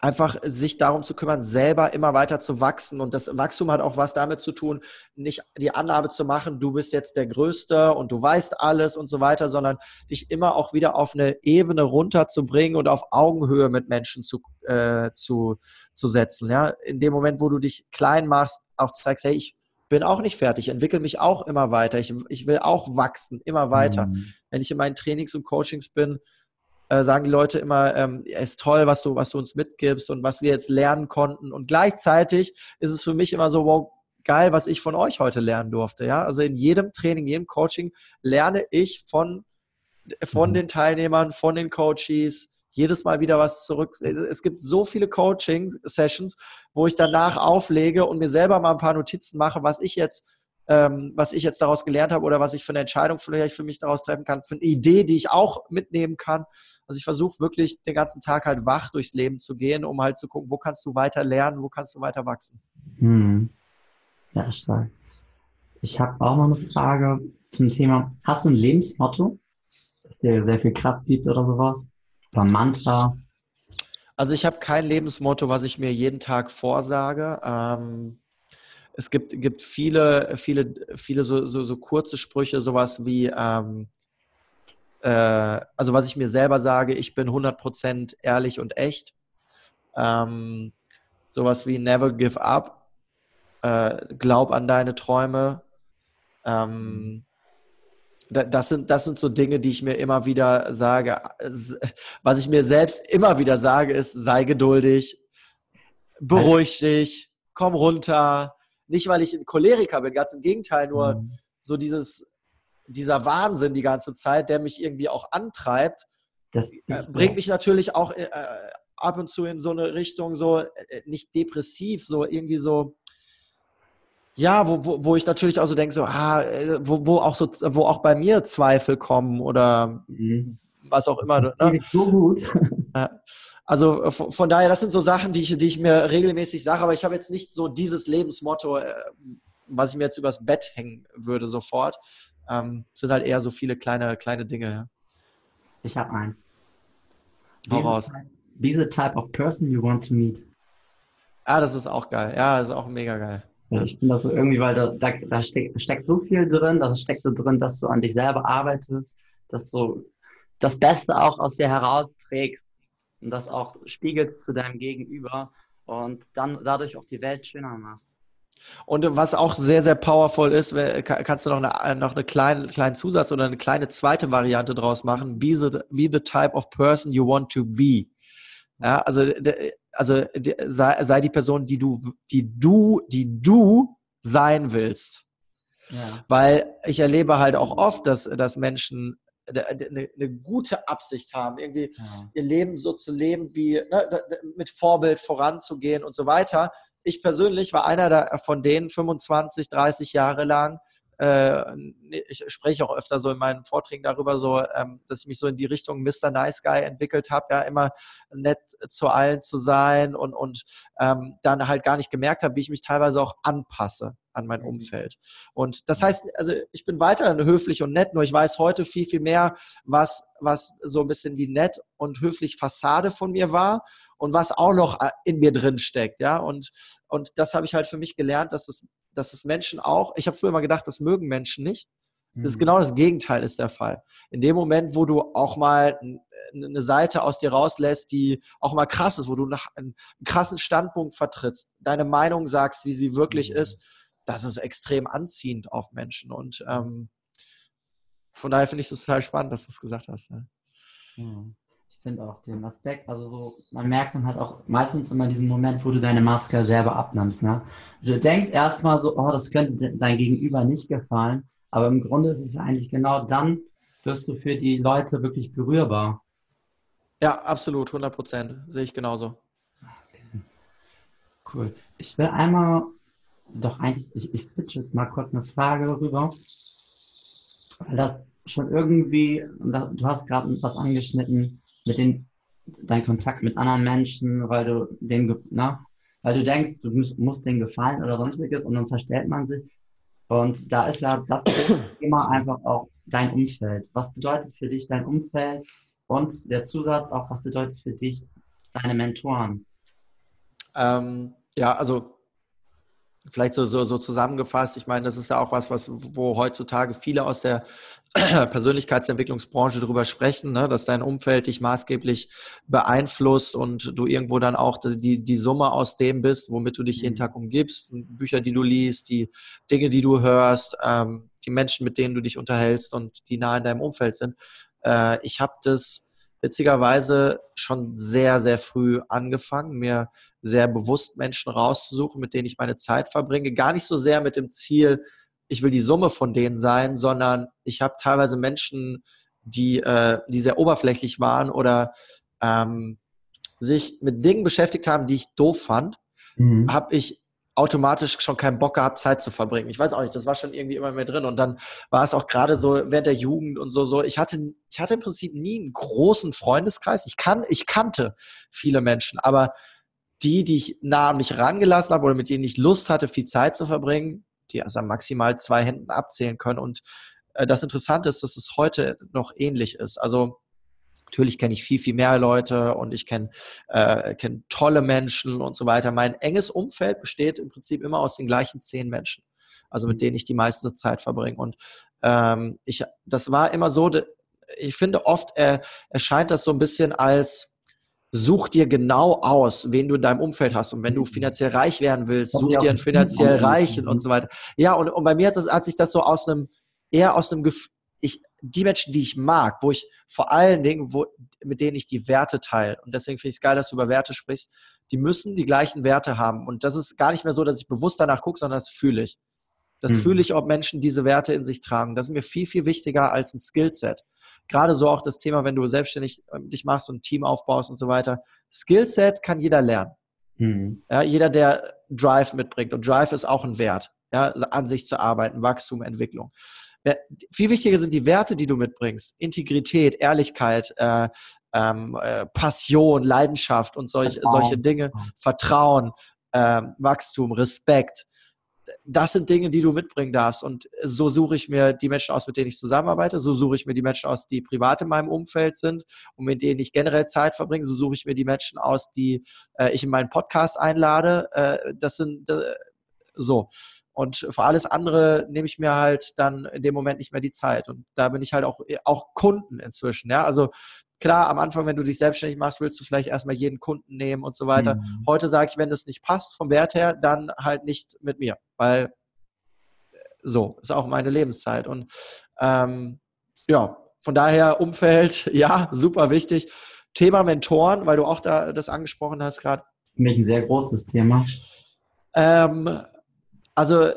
einfach sich darum zu kümmern, selber immer weiter zu wachsen. Und das Wachstum hat auch was damit zu tun, nicht die Annahme zu machen, du bist jetzt der Größte und du weißt alles und so weiter, sondern dich immer auch wieder auf eine Ebene runterzubringen und auf Augenhöhe mit Menschen zu, äh, zu, zu setzen. Ja? In dem Moment, wo du dich klein machst, auch zeigst, hey, ich bin auch nicht fertig, entwickle mich auch immer weiter. Ich, ich will auch wachsen, immer weiter. Mhm. Wenn ich in meinen Trainings und Coachings bin, äh, sagen die Leute immer, ähm, es ist toll, was du, was du uns mitgibst und was wir jetzt lernen konnten. Und gleichzeitig ist es für mich immer so, wow, geil, was ich von euch heute lernen durfte. Ja, also in jedem Training, jedem Coaching lerne ich von, von mhm. den Teilnehmern, von den Coaches, jedes Mal wieder was zurück. Es gibt so viele Coaching-Sessions, wo ich danach auflege und mir selber mal ein paar Notizen mache, was ich jetzt ähm, was ich jetzt daraus gelernt habe oder was ich für eine Entscheidung vielleicht für mich daraus treffen kann, für eine Idee, die ich auch mitnehmen kann. Also ich versuche wirklich den ganzen Tag halt wach durchs Leben zu gehen, um halt zu gucken, wo kannst du weiter lernen, wo kannst du weiter wachsen. Hm. Ja, stark. Ich habe auch noch eine Frage zum Thema. Hast du ein Lebensmotto, das dir sehr viel Kraft gibt oder sowas? Oder Mantra? Also ich habe kein Lebensmotto, was ich mir jeden Tag vorsage. Ähm, es gibt, gibt viele, viele, viele so, so, so kurze Sprüche, sowas wie, ähm, äh, also was ich mir selber sage, ich bin 100% ehrlich und echt. Ähm, sowas wie never give up, äh, glaub an deine Träume. Ähm, das sind, das sind so Dinge, die ich mir immer wieder sage. Was ich mir selbst immer wieder sage, ist, sei geduldig, beruhig dich, komm runter, nicht, weil ich ein Choleriker bin, ganz im Gegenteil, nur mhm. so dieses, dieser Wahnsinn die ganze Zeit, der mich irgendwie auch antreibt, das äh, ist, bringt mich natürlich auch äh, ab und zu in so eine Richtung, so äh, nicht depressiv, so irgendwie so, ja, wo, wo, wo ich natürlich auch so denke, so, ah, äh, wo, wo auch so, wo auch bei mir Zweifel kommen oder mhm. was auch immer. Ne? So gut. Also äh, von daher, das sind so Sachen, die ich, die ich mir regelmäßig sage, aber ich habe jetzt nicht so dieses Lebensmotto, äh, was ich mir jetzt übers Bett hängen würde sofort. Ähm, sind halt eher so viele kleine, kleine Dinge. Ich habe eins. Hau raus. Be the type of person you want to meet. Ah, das ist auch geil. Ja, das ist auch mega geil. Ja, ich finde das so irgendwie, weil da, da, da steckt, steckt, so viel drin, da steckt so drin, dass du an dich selber arbeitest, dass du das Beste auch aus dir herausträgst und das auch spiegelst zu deinem Gegenüber und dann dadurch auch die Welt schöner machst. Und was auch sehr, sehr powerful ist, kannst du noch, eine, noch einen kleinen, kleinen Zusatz oder eine kleine zweite Variante draus machen. Be the, be the type of person you want to be. Ja, also, also sei, sei die Person, die du, die du, die du sein willst. Ja. Weil ich erlebe halt auch oft, dass, dass Menschen eine, eine, gute Absicht haben, irgendwie ja. ihr Leben so zu leben, wie ne, mit Vorbild voranzugehen und so weiter. Ich persönlich war einer von denen 25, 30 Jahre lang, äh, ich spreche auch öfter so in meinen Vorträgen darüber, so, ähm, dass ich mich so in die Richtung Mr. Nice Guy entwickelt habe, ja, immer nett zu allen zu sein und, und ähm, dann halt gar nicht gemerkt habe, wie ich mich teilweise auch anpasse an mein mhm. Umfeld. Und das heißt, also ich bin weiterhin höflich und nett, nur ich weiß heute viel, viel mehr, was, was so ein bisschen die nett und höflich Fassade von mir war und was auch noch äh, in mir drin steckt, ja. Und, und das habe ich halt für mich gelernt, dass es, dass es Menschen auch, ich habe früher mal gedacht, das mögen Menschen nicht. Das ist mhm. genau das Gegenteil ist der Fall. In dem Moment, wo du auch mal eine Seite aus dir rauslässt, die auch mal krass ist, wo du einen krassen Standpunkt vertrittst, deine Meinung sagst, wie sie wirklich mhm. ist, das ist extrem anziehend auf Menschen. Und ähm, von daher finde ich es total spannend, dass du es gesagt hast. Ja, ich finde auch den Aspekt, also so, man merkt dann halt auch meistens immer diesen Moment, wo du deine Maske selber abnimmst. Ne? Du denkst erstmal so, oh, das könnte dein Gegenüber nicht gefallen, aber im Grunde ist es eigentlich genau dann, wirst du für die Leute wirklich berührbar. Ja, absolut, 100 Prozent. Sehe ich genauso. Okay. Cool. Ich will einmal, doch eigentlich, ich, ich switch jetzt mal kurz eine Frage rüber, weil das schon irgendwie, du hast gerade was angeschnitten mit den, dein Kontakt mit anderen Menschen, weil du den, na, weil du denkst, du musst, musst denen gefallen oder sonstiges und dann verstellt man sich. Und da ist ja das Thema einfach auch dein Umfeld. Was bedeutet für dich dein Umfeld? Und der Zusatz auch, was bedeutet für dich deine Mentoren? Ähm, ja, also vielleicht so, so, so zusammengefasst, ich meine, das ist ja auch was, was wo heutzutage viele aus der <clears throat> Persönlichkeitsentwicklungsbranche darüber sprechen, ne, dass dein Umfeld dich maßgeblich beeinflusst und du irgendwo dann auch die, die Summe aus dem bist, womit du dich jeden mhm. Tag umgibst, Bücher, die du liest, die Dinge, die du hörst, ähm, die Menschen, mit denen du dich unterhältst und die nah in deinem Umfeld sind. Äh, ich habe das witzigerweise schon sehr, sehr früh angefangen, mir sehr bewusst Menschen rauszusuchen, mit denen ich meine Zeit verbringe. Gar nicht so sehr mit dem Ziel, ich will die Summe von denen sein, sondern ich habe teilweise Menschen, die, äh, die sehr oberflächlich waren oder ähm, sich mit Dingen beschäftigt haben, die ich doof fand, mhm. habe ich automatisch schon keinen Bock gehabt, Zeit zu verbringen. Ich weiß auch nicht, das war schon irgendwie immer mehr drin. Und dann war es auch gerade so während der Jugend und so, so. Ich hatte, ich hatte im Prinzip nie einen großen Freundeskreis. Ich kann, ich kannte viele Menschen, aber die, die ich nah an mich rangelassen habe oder mit denen ich Lust hatte, viel Zeit zu verbringen, die also maximal zwei Händen abzählen können. Und äh, das Interessante ist, dass es heute noch ähnlich ist. Also Natürlich kenne ich viel, viel mehr Leute und ich kenne äh, kenn tolle Menschen und so weiter. Mein enges Umfeld besteht im Prinzip immer aus den gleichen zehn Menschen, also mit mhm. denen ich die meiste Zeit verbringe. Und ähm, ich, das war immer so, ich finde oft äh, erscheint das so ein bisschen als such dir genau aus, wen du in deinem Umfeld hast. Und wenn du mhm. finanziell reich werden willst, such dir einen finanziell Reichen und so weiter. Ja, und, und bei mir hat, das, hat sich das so aus einem, eher aus einem Gefühl, ich, die Menschen, die ich mag, wo ich vor allen Dingen, wo, mit denen ich die Werte teile, und deswegen finde ich es geil, dass du über Werte sprichst, die müssen die gleichen Werte haben. Und das ist gar nicht mehr so, dass ich bewusst danach gucke, sondern das fühle ich. Das mhm. fühle ich, ob Menschen diese Werte in sich tragen. Das ist mir viel, viel wichtiger als ein Skillset. Gerade so auch das Thema, wenn du selbstständig ähm, dich machst und ein Team aufbaust und so weiter. Skillset kann jeder lernen. Mhm. Ja, jeder, der Drive mitbringt. Und Drive ist auch ein Wert. Ja, an sich zu arbeiten, Wachstum, Entwicklung. Viel wichtiger sind die Werte, die du mitbringst. Integrität, Ehrlichkeit, äh, ähm, äh, Passion, Leidenschaft und solch, solche Dinge. Vertrauen, äh, Wachstum, Respekt. Das sind Dinge, die du mitbringen darfst. Und so suche ich mir die Menschen aus, mit denen ich zusammenarbeite. So suche ich mir die Menschen aus, die privat in meinem Umfeld sind und mit denen ich generell Zeit verbringe. So suche ich mir die Menschen aus, die äh, ich in meinen Podcast einlade. Äh, das sind äh, so. Und für alles andere nehme ich mir halt dann in dem Moment nicht mehr die Zeit. Und da bin ich halt auch, auch Kunden inzwischen. Ja, also klar, am Anfang, wenn du dich selbstständig machst, willst du vielleicht erstmal jeden Kunden nehmen und so weiter. Mhm. Heute sage ich, wenn das nicht passt vom Wert her, dann halt nicht mit mir, weil so ist auch meine Lebenszeit. Und ähm, ja, von daher Umfeld, <laughs> ja, super wichtig. Thema Mentoren, weil du auch da das angesprochen hast gerade. Für mich ein sehr großes Thema. Ähm, also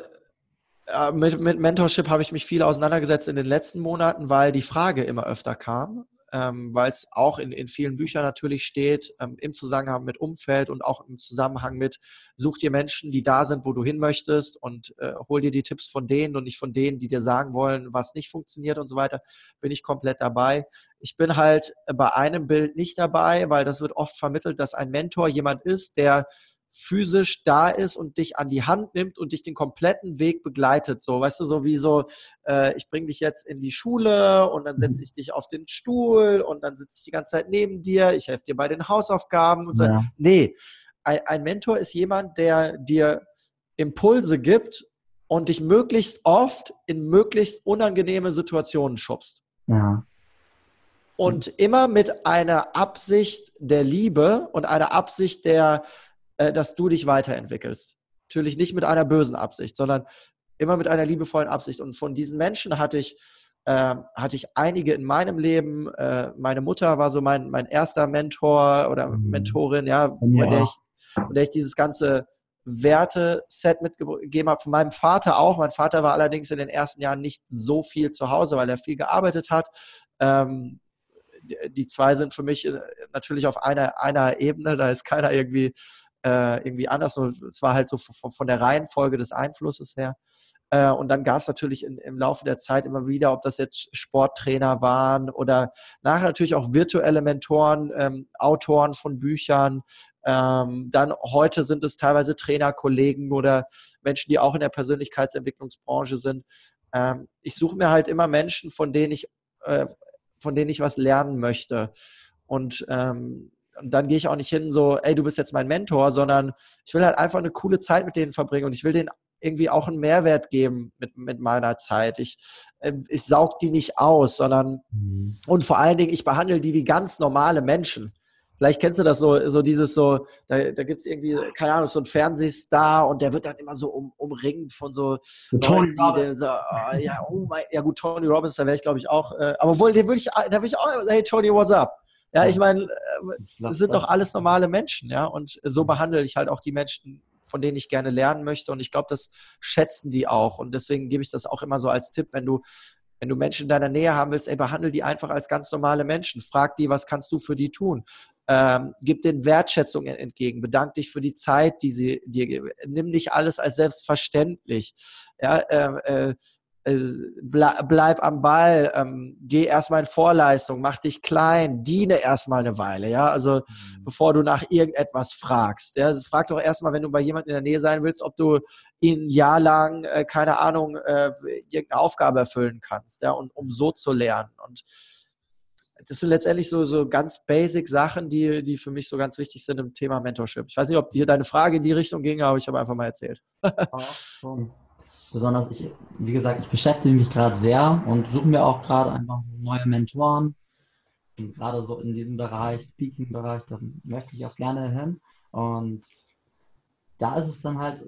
äh, mit, mit Mentorship habe ich mich viel auseinandergesetzt in den letzten Monaten, weil die Frage immer öfter kam, ähm, weil es auch in, in vielen Büchern natürlich steht, ähm, im Zusammenhang mit Umfeld und auch im Zusammenhang mit, such dir Menschen, die da sind, wo du hin möchtest und äh, hol dir die Tipps von denen und nicht von denen, die dir sagen wollen, was nicht funktioniert und so weiter, bin ich komplett dabei. Ich bin halt bei einem Bild nicht dabei, weil das wird oft vermittelt, dass ein Mentor jemand ist, der physisch da ist und dich an die Hand nimmt und dich den kompletten Weg begleitet. So, weißt du, so wie so, äh, ich bringe dich jetzt in die Schule und dann setze mhm. ich dich auf den Stuhl und dann sitze ich die ganze Zeit neben dir, ich helfe dir bei den Hausaufgaben und so. Ja. Nee, ein, ein Mentor ist jemand, der dir Impulse gibt und dich möglichst oft in möglichst unangenehme Situationen schubst. Ja. Und immer mit einer Absicht der Liebe und einer Absicht der, äh, dass du dich weiterentwickelst. Natürlich nicht mit einer bösen Absicht, sondern immer mit einer liebevollen Absicht. Und von diesen Menschen hatte ich, äh, hatte ich einige in meinem Leben. Äh, meine Mutter war so mein, mein erster Mentor oder mhm. Mentorin, ja, ja. Von, der ich, von der ich dieses ganze Werte-Set mitgegeben habe. Von meinem Vater auch. Mein Vater war allerdings in den ersten Jahren nicht so viel zu Hause, weil er viel gearbeitet hat. Ähm, die zwei sind für mich äh, natürlich auf einer, einer Ebene. Da ist keiner irgendwie, äh, irgendwie anders. Nur es war halt so von, von der Reihenfolge des Einflusses her. Äh, und dann gab es natürlich in, im Laufe der Zeit immer wieder, ob das jetzt Sporttrainer waren oder nachher natürlich auch virtuelle Mentoren, ähm, Autoren von Büchern, ähm, dann heute sind es teilweise Trainerkollegen oder Menschen, die auch in der Persönlichkeitsentwicklungsbranche sind. Ähm, ich suche mir halt immer Menschen, von denen ich, äh, von denen ich was lernen möchte. Und, ähm, und dann gehe ich auch nicht hin so, ey, du bist jetzt mein Mentor, sondern ich will halt einfach eine coole Zeit mit denen verbringen und ich will denen irgendwie auch einen Mehrwert geben mit, mit meiner Zeit. Ich, äh, ich saug die nicht aus, sondern mhm. und vor allen Dingen, ich behandle die wie ganz normale Menschen. Vielleicht kennst du das so, so dieses so, da, da gibt es irgendwie, keine Ahnung, so ein Fernsehstar und der wird dann immer so um, umringt von so Leuten, die den so, oh, ja, oh mein, ja gut, Tony Robbins, da wäre ich glaube ich auch, äh, aber wohl, den würde ich, da würde ich auch, hey Tony, what's up? Ja, ich meine, äh, das sind doch alles normale Menschen, ja, und so behandle ich halt auch die Menschen, von denen ich gerne lernen möchte und ich glaube, das schätzen die auch und deswegen gebe ich das auch immer so als Tipp, wenn du wenn du Menschen in deiner Nähe haben willst, ey, behandle die einfach als ganz normale Menschen. Frag die, was kannst du für die tun? Ähm, gib den Wertschätzung entgegen, bedank dich für die Zeit, die sie dir geben. Nimm nicht alles als selbstverständlich. Ja, äh, äh, bleib am Ball, ähm, geh erstmal in Vorleistung, mach dich klein, diene erstmal eine Weile, ja, also mhm. bevor du nach irgendetwas fragst. Ja, also frag doch erstmal, wenn du bei jemandem in der Nähe sein willst, ob du ihn ein Jahr lang, äh, keine Ahnung, äh, irgendeine Aufgabe erfüllen kannst, ja, und um so zu lernen. Und das sind letztendlich so, so ganz basic Sachen, die, die für mich so ganz wichtig sind im Thema Mentorship. Ich weiß nicht, ob dir deine Frage in die Richtung ging, aber ich habe einfach mal erzählt. schon. <laughs> Besonders ich, wie gesagt, ich beschäftige mich gerade sehr und suche mir auch gerade einfach neue Mentoren. Und gerade so in diesem Bereich, Speaking-Bereich, da möchte ich auch gerne hin. Und da ist es dann halt,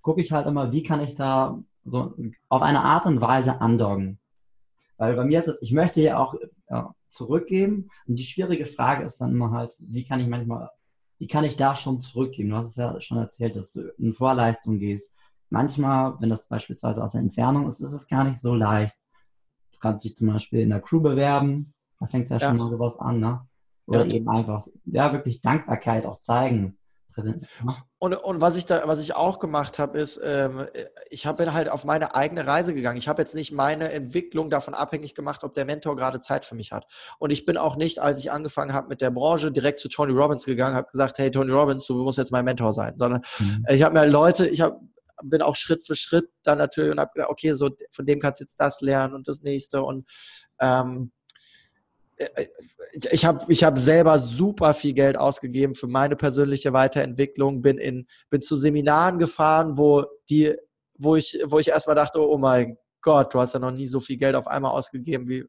gucke ich halt immer, wie kann ich da so auf eine Art und Weise andocken. Weil bei mir ist es, ich möchte ja auch ja, zurückgeben. Und die schwierige Frage ist dann immer halt, wie kann ich manchmal, wie kann ich da schon zurückgeben? Du hast es ja schon erzählt, dass du in Vorleistung gehst. Manchmal, wenn das beispielsweise aus der Entfernung ist, ist es gar nicht so leicht. Du kannst dich zum Beispiel in der Crew bewerben, da fängt es ja, ja, schon mal sowas an, ne? Oder ja. eben einfach, ja, wirklich Dankbarkeit auch zeigen präsent. Und, und was ich da, was ich auch gemacht habe, ist, ähm, ich habe halt auf meine eigene Reise gegangen. Ich habe jetzt nicht meine Entwicklung davon abhängig gemacht, ob der Mentor gerade Zeit für mich hat. Und ich bin auch nicht, als ich angefangen habe mit der Branche, direkt zu Tony Robbins gegangen, habe gesagt, hey Tony Robbins, du musst jetzt mein Mentor sein, sondern mhm. ich habe mir Leute, ich habe bin auch Schritt für Schritt dann natürlich und habe gedacht, okay, so von dem kannst du jetzt das lernen und das nächste und ähm, ich habe ich hab selber super viel Geld ausgegeben für meine persönliche Weiterentwicklung, bin, in, bin zu Seminaren gefahren, wo, die, wo, ich, wo ich erstmal dachte, oh mein Gott, du hast ja noch nie so viel Geld auf einmal ausgegeben. Wie,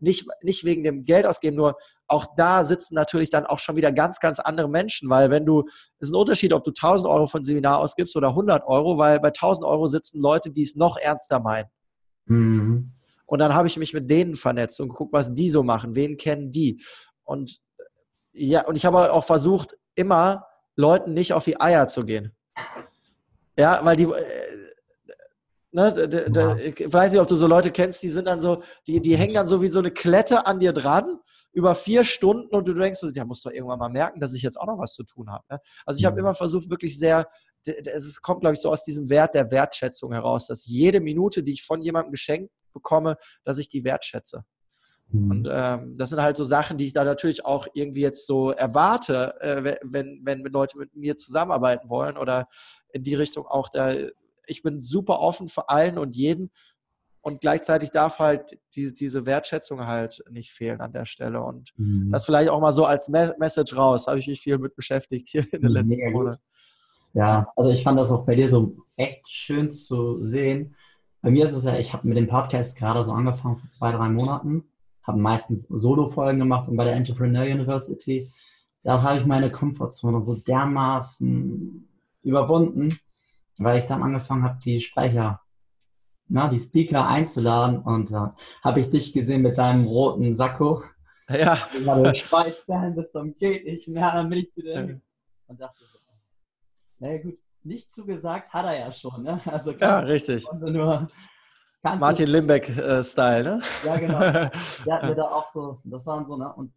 nicht, nicht wegen dem Geld ausgeben, nur auch da sitzen natürlich dann auch schon wieder ganz, ganz andere Menschen, weil wenn du, es ist ein Unterschied, ob du 1000 Euro ein Seminar ausgibst oder 100 Euro, weil bei 1000 Euro sitzen Leute, die es noch ernster meinen. Mhm. Und dann habe ich mich mit denen vernetzt und geguckt, was die so machen, wen kennen die. Und ja, und ich habe auch versucht, immer Leuten nicht auf die Eier zu gehen. Ja, weil die, äh, ne, de, de, ich weiß nicht, ob du so Leute kennst, die sind dann so, die, die hängen dann so wie so eine Klette an dir dran über vier Stunden und du denkst, ja, musst doch irgendwann mal merken, dass ich jetzt auch noch was zu tun habe. Ne? Also ich habe immer versucht, wirklich sehr, es kommt, glaube ich, so aus diesem Wert der Wertschätzung heraus, dass jede Minute, die ich von jemandem geschenkt bekomme, dass ich die wertschätze. Mhm. Und ähm, das sind halt so Sachen, die ich da natürlich auch irgendwie jetzt so erwarte, äh, wenn, wenn Leute mit mir zusammenarbeiten wollen oder in die Richtung auch da. Ich bin super offen für allen und jeden und gleichzeitig darf halt die, diese Wertschätzung halt nicht fehlen an der Stelle. Und mhm. das vielleicht auch mal so als Me Message raus, habe ich mich viel mit beschäftigt hier in den letzten Monaten. Ja, also ich fand das auch bei dir so echt schön zu sehen. Bei mir ist es ja, ich habe mit dem Podcast gerade so angefangen vor zwei, drei Monaten habe meistens Solo-Folgen gemacht und bei der Entrepreneur University, da habe ich meine Komfortzone so dermaßen überwunden, weil ich dann angefangen habe, die Sprecher, na, die Speaker einzuladen und da äh, habe ich dich gesehen mit deinem roten Sakko. Ja. <laughs> Ich war der Schweißfan bis zum geht nicht mehr, dann bin ich zu dir und dachte so, naja gut, nicht zugesagt hat er ja schon, ne? Also ja, richtig. Nur Martin Limbeck-Style, äh, ne? Ja, genau. <laughs> Der hat mir da auch so, das waren so, ne? Und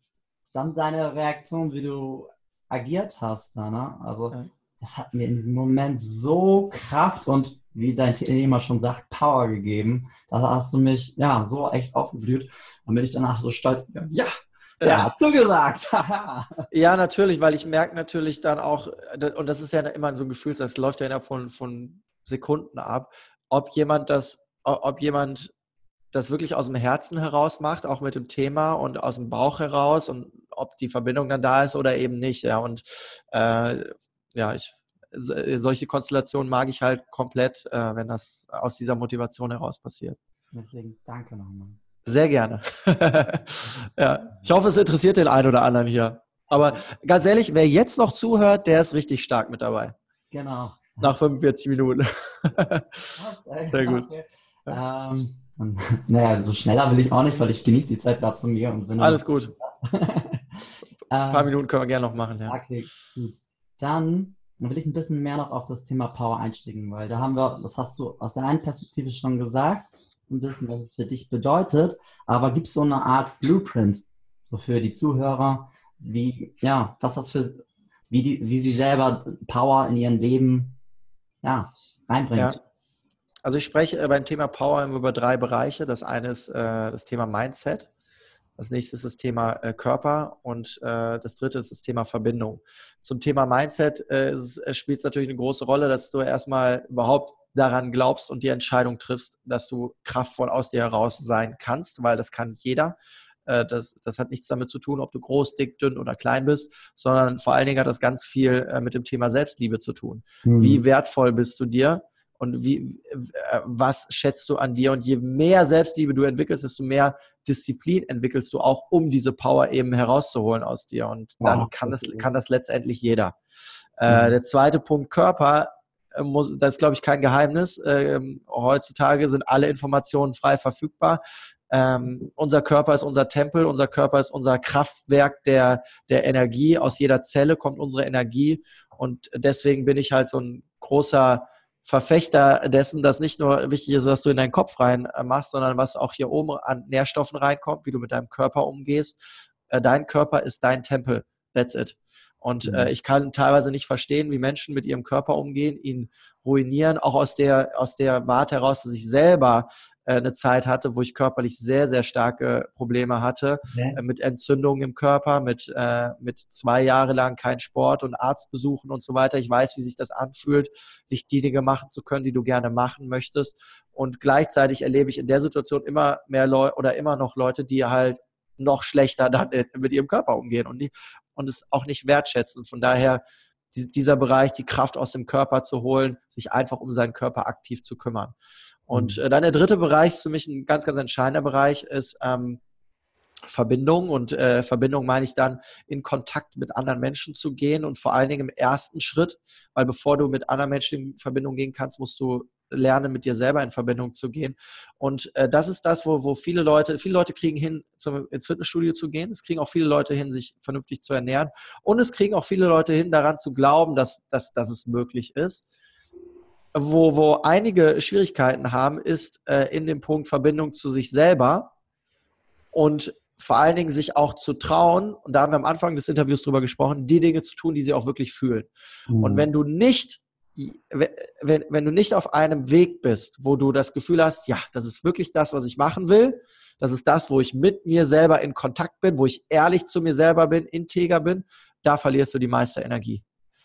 dann deine Reaktion, wie du agiert hast, da, ne? Also, ja. Das hat mir in diesem Moment so Kraft und, wie dein Thema schon sagt, Power gegeben. Da hast du mich, ja, so echt aufgeblüht. Und bin ich danach so stolz gegangen. Ja, der ja. hat zugesagt. <laughs> ja, natürlich, weil ich merke natürlich dann auch, und das ist ja immer so ein Gefühl, das läuft ja innerhalb von, von Sekunden ab, ob jemand das ob jemand das wirklich aus dem Herzen heraus macht, auch mit dem Thema und aus dem Bauch heraus und ob die Verbindung dann da ist oder eben nicht. Ja, und äh, ja, ich, solche Konstellationen mag ich halt komplett, äh, wenn das aus dieser Motivation heraus passiert. Deswegen danke nochmal. Sehr gerne. <laughs> ja, ich hoffe, es interessiert den einen oder anderen hier. Aber ganz ehrlich, wer jetzt noch zuhört, der ist richtig stark mit dabei. Genau. Nach 45 Minuten. Sehr gut. Okay. Ähm, <laughs> naja, so schneller will ich auch nicht, weil ich genieße die Zeit gerade zu mir. Und Alles gut. <laughs> Ein paar Minuten können wir gerne noch machen. Ja. Okay, gut. Dann will ich ein bisschen mehr noch auf das Thema Power einsteigen, weil da haben wir, das hast du aus der einen Perspektive schon gesagt, ein bisschen, was es für dich bedeutet. Aber gibt es so eine Art Blueprint, so für die Zuhörer, wie, ja, was das für, wie, die, wie sie selber Power in ihren Leben, ja, reinbringen? Ja. Also ich spreche beim Thema Power über drei Bereiche. Das eine ist äh, das Thema Mindset. Das nächste ist das Thema äh, Körper und äh, das dritte ist das Thema Verbindung. Zum Thema Mindset äh, spielt es natürlich eine große Rolle, dass du erstmal überhaupt daran glaubst und die Entscheidung triffst, dass du kraftvoll aus dir heraus sein kannst, weil das kann jeder. Das, das hat nichts damit zu tun, ob du groß, dick, dünn oder klein bist, sondern vor allen Dingen hat das ganz viel mit dem Thema Selbstliebe zu tun. Mhm. Wie wertvoll bist du dir? Und wie, äh, was schätzt du an dir? Und je mehr Selbstliebe du entwickelst, desto mehr Disziplin entwickelst du auch, um diese Power eben herauszuholen aus dir. Und dann wow, kann, das, kann das letztendlich jeder. Äh, mhm. Äh, der zweite Punkt, Körper. Äh, muss, das ist, glaube ich, kein Geheimnis. Ähm, heutzutage sind alle Informationen frei verfügbar. Ähm, unser Körper ist unser Tempel, unser Körper ist unser Kraftwerk der, der Energie. Aus jeder Zelle kommt unsere Energie. Und deswegen bin ich halt so ein großer Verfechter dessen, dass nicht nur wichtig ist, dass du in deinen Kopf rein äh, machst, sondern was auch hier oben an Nährstoffen reinkommt, wie du mit deinem Körper umgehst. Äh, dein Körper ist dein Tempel. That's it. Und mhm. äh, ich kann teilweise nicht verstehen, wie Menschen mit ihrem Körper umgehen, ihn ruinieren, auch aus der, aus der Warte heraus, dass ich selber äh, eine Zeit hatte, wo ich körperlich sehr, sehr starke Probleme hatte, okay. äh, mit Entzündungen im Körper, mit, äh, mit zwei Jahre lang kein Sport und Arztbesuchen und so weiter. Ich weiß, wie sich das anfühlt, nicht die Dinge machen zu können, die du gerne machen möchtest. Und gleichzeitig erlebe ich in der Situation immer mehr Leute oder immer noch Leute, die halt noch schlechter dann mit ihrem Körper umgehen und, die, und es auch nicht wertschätzen. Von daher dieser Bereich, die Kraft aus dem Körper zu holen, sich einfach um seinen Körper aktiv zu kümmern. Und mhm. äh, dann der dritte Bereich, für mich ein ganz, ganz entscheidender Bereich, ist ähm, Verbindung. Und äh, Verbindung meine ich dann, in Kontakt mit anderen Menschen zu gehen und vor allen Dingen im ersten Schritt, weil bevor du mit anderen Menschen in Verbindung gehen kannst, musst du lernen, mit dir selber in Verbindung zu gehen. Und äh, das ist das, wo, wo viele Leute, viele Leute kriegen hin, zum, ins Fitnessstudio zu gehen. Es kriegen auch viele Leute hin, sich vernünftig zu ernähren. Und es kriegen auch viele Leute hin, daran zu glauben, dass, dass, dass es möglich ist. Wo, wo einige Schwierigkeiten haben, ist äh, in dem Punkt Verbindung zu sich selber und vor allen Dingen sich auch zu trauen, und da haben wir am Anfang des Interviews drüber gesprochen, die Dinge zu tun, die sie auch wirklich fühlen. Mhm. Und wenn du nicht wenn, wenn du nicht auf einem Weg bist, wo du das Gefühl hast, ja, das ist wirklich das, was ich machen will, das ist das, wo ich mit mir selber in Kontakt bin, wo ich ehrlich zu mir selber bin, integer bin, da verlierst du die meiste Energie.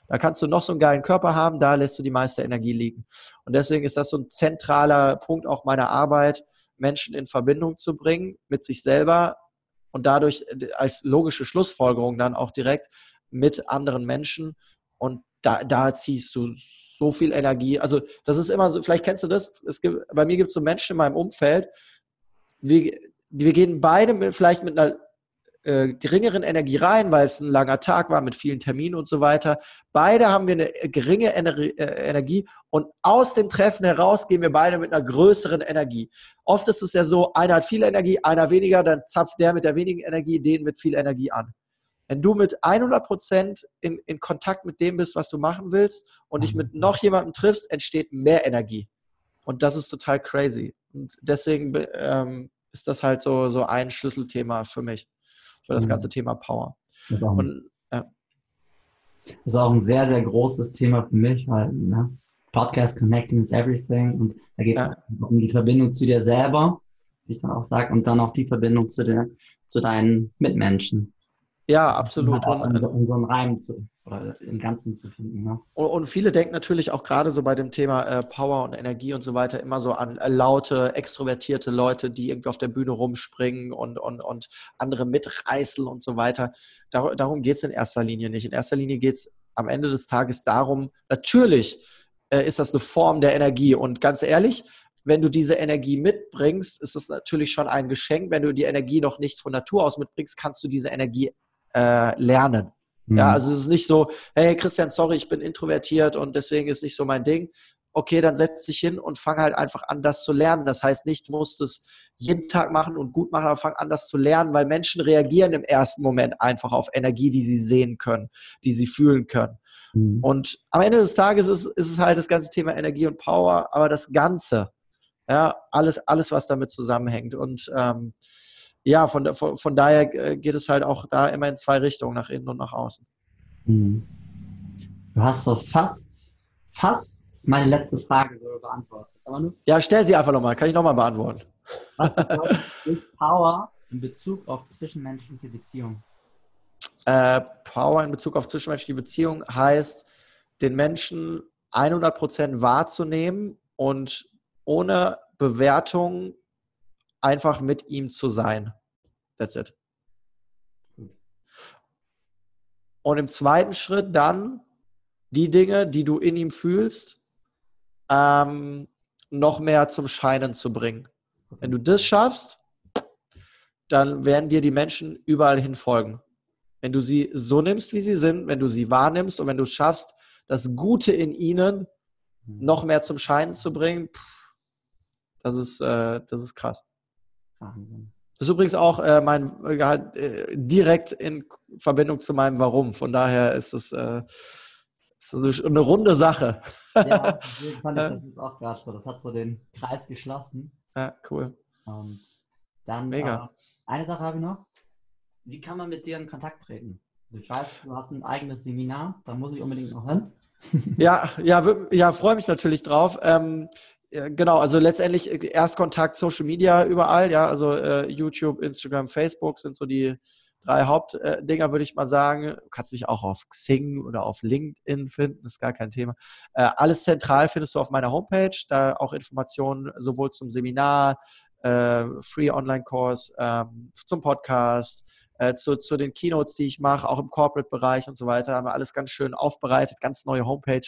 Da kannst du noch so einen geilen Körper haben, da lässt du die meiste Energie liegen. Und deswegen ist das so ein zentraler Punkt auch meiner Arbeit, Menschen in Verbindung zu bringen mit sich selber und dadurch äh, als logische Schlussfolgerung dann auch direkt mit anderen Menschen. Und da, da ziehst du so viel Energie. Also das ist immer so, vielleicht kennst du das, es gibt, bei mir gibt es so Menschen in meinem Umfeld, wir, wir gehen beide mit, vielleicht mit einer äh, geringeren Energie rein, weil es ein langer Tag war mit vielen Terminen und so weiter. Beide haben wir eine geringe Ener äh, Energie und aus dem Treffen heraus gehen wir beide mit einer größeren Energie. Oft ist es ja so, einer hat viel Energie, einer weniger, dann zapft der mit der wenigen Energie den mit viel Energie an. Wenn du mit 100 Prozent in, in Kontakt mit dem bist, was du machen willst und dich mit noch jemandem triffst, entsteht mehr Energie. Und das ist total crazy. Und deswegen ähm, ist das halt so, so ein Schlüsselthema für mich, für das mhm. ganze Thema Power. Das ist, auch, und, ja. das ist auch ein sehr, sehr großes Thema für mich, weil ne, Podcast Connecting is Everything und da geht es ja. um die Verbindung zu dir selber, wie ich dann auch sage, und dann auch die Verbindung zu, der, zu deinen Mitmenschen. Ja, absolut. Und, in, so, in so einen Reim zu, oder im Ganzen zu finden. Ne? Und, und, viele denken natürlich auch gerade so bei dem Thema äh, Power und Energie und so weiter immer so an äh, laute, extrovertierte Leute, die irgendwie auf der Bühne rumspringen und, und, und andere mitreißen und so weiter. Dar darum geht es in erster Linie nicht. In erster Linie geht es am Ende des Tages darum, natürlich äh, ist das eine Form der Energie. Und ganz ehrlich, wenn du diese Energie mitbringst, ist es natürlich schon ein Geschenk. Wenn du die Energie noch nicht von Natur aus mitbringst, kannst du diese Energie äh, lernen. Mhm. Ja, also es ist nicht so, hey Christian, sorry, ich bin introvertiert und deswegen ist nicht so mein Ding. Okay, dann setz dich hin und fang halt einfach an, das zu lernen. Das heißt nicht, du musst es jeden Tag machen und gut machen, aber fang an, das zu lernen, weil Menschen reagieren im ersten Moment einfach auf Energie, die sie sehen können, die sie fühlen können. Mhm. Und am Ende des Tages ist, ist es halt das ganze Thema Energie und Power, aber das Ganze, ja, alles, alles, was damit zusammenhängt. Und ähm, ja, von, von, von daher äh, geht es halt auch da immer in zwei Richtungen, nach innen und nach außen. Hm. Du hast so fast, fast meine letzte Frage so beantwortet. ja, stell sie einfach nochmal. Kann ich nochmal beantworten. Was <laughs> bedeutet Power in Bezug auf zwischenmenschliche Beziehungen? Äh, Power in Bezug auf zwischenmenschliche Beziehungen heißt, den Menschen 100% wahrzunehmen und ohne Bewertung einfach mit ihm zu sein. That's it. Und im zweiten Schritt dann die Dinge, die du in ihm fühlst, ähm, noch mehr zum Scheinen zu bringen. Wenn du das schaffst, dann werden dir die Menschen überall hin folgen. Wenn du sie so nimmst, wie sie sind, wenn du sie wahrnimmst und wenn du schaffst, das Gute in ihnen mhm. noch mehr zum Scheinen zu bringen, das ist, äh, das ist krass. Wahnsinn. Das ist übrigens auch äh, mein Gehalt äh, direkt in Verbindung zu meinem Warum. Von daher ist es äh, ist eine runde Sache. Ja, deswegen fand ich das ist auch gerade so. Das hat so den Kreis geschlossen. Ja, cool. Und dann Mega. Äh, eine Sache habe ich noch. Wie kann man mit dir in Kontakt treten? Also ich weiß, du hast ein eigenes Seminar, da muss ich unbedingt noch hin. ja, ja, ja, freue mich natürlich drauf. Ähm, genau, also letztendlich äh, Erstkontakt Social Media überall, ja, also äh, YouTube, Instagram, Facebook sind so die drei Hauptdinger, äh, würde ich mal sagen. Du kannst mich auch auf Xing oder auf LinkedIn finden, ist gar kein Thema. Äh, alles zentral findest du auf meiner Homepage, da auch Informationen sowohl zum Seminar, äh, Free Online-Kurs, ähm, zum Podcast, äh, zu, zu den Keynotes, die ich mache, auch im Corporate-Bereich und so weiter, haben wir alles ganz schön aufbereitet, ganz neue Homepage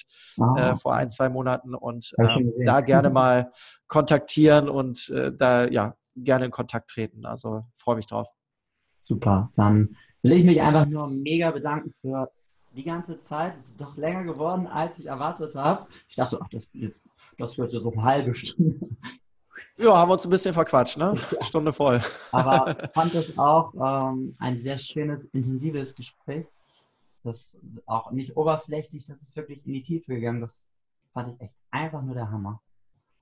äh, vor ein, zwei Monaten und ähm, da gerne mal kontaktieren und äh, da ja gerne in Kontakt treten. Also freue mich drauf. Super, dann will ich mich einfach nur mega bedanken für die ganze Zeit. Es ist doch länger geworden, als ich erwartet habe. Ich dachte, ach, das, das wird so eine halbe Stunde. Ja, haben wir uns ein bisschen verquatscht, ne? <laughs> Stunde voll. Aber <laughs> ich fand es auch ähm, ein sehr schönes, intensives Gespräch. Das ist auch nicht oberflächlich, das ist wirklich in die Tiefe gegangen. Das fand ich echt einfach nur der Hammer.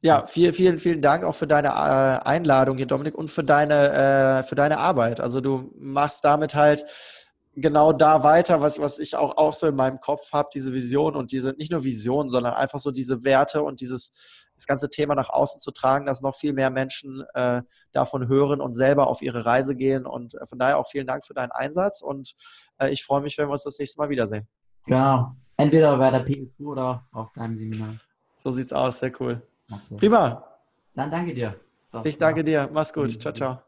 Ja, vielen, vielen, vielen Dank auch für deine äh, Einladung hier, Dominik, und für deine, äh, für deine Arbeit. Also du machst damit halt genau da weiter, was, was ich auch, auch so in meinem Kopf habe, diese Vision und diese, nicht nur Vision, sondern einfach so diese Werte und dieses, das ganze Thema nach außen zu tragen, dass noch viel mehr Menschen äh, davon hören und selber auf ihre Reise gehen. Und äh, von daher auch vielen Dank für deinen Einsatz und äh, ich freue mich, wenn wir uns das nächste Mal wiedersehen. Genau. Entweder bei der PSU oder auf deinem Seminar. So sieht's aus, sehr cool. Okay. Prima. Dann danke dir. So, ich danke dir. Mach's gut. Ciao, ciao.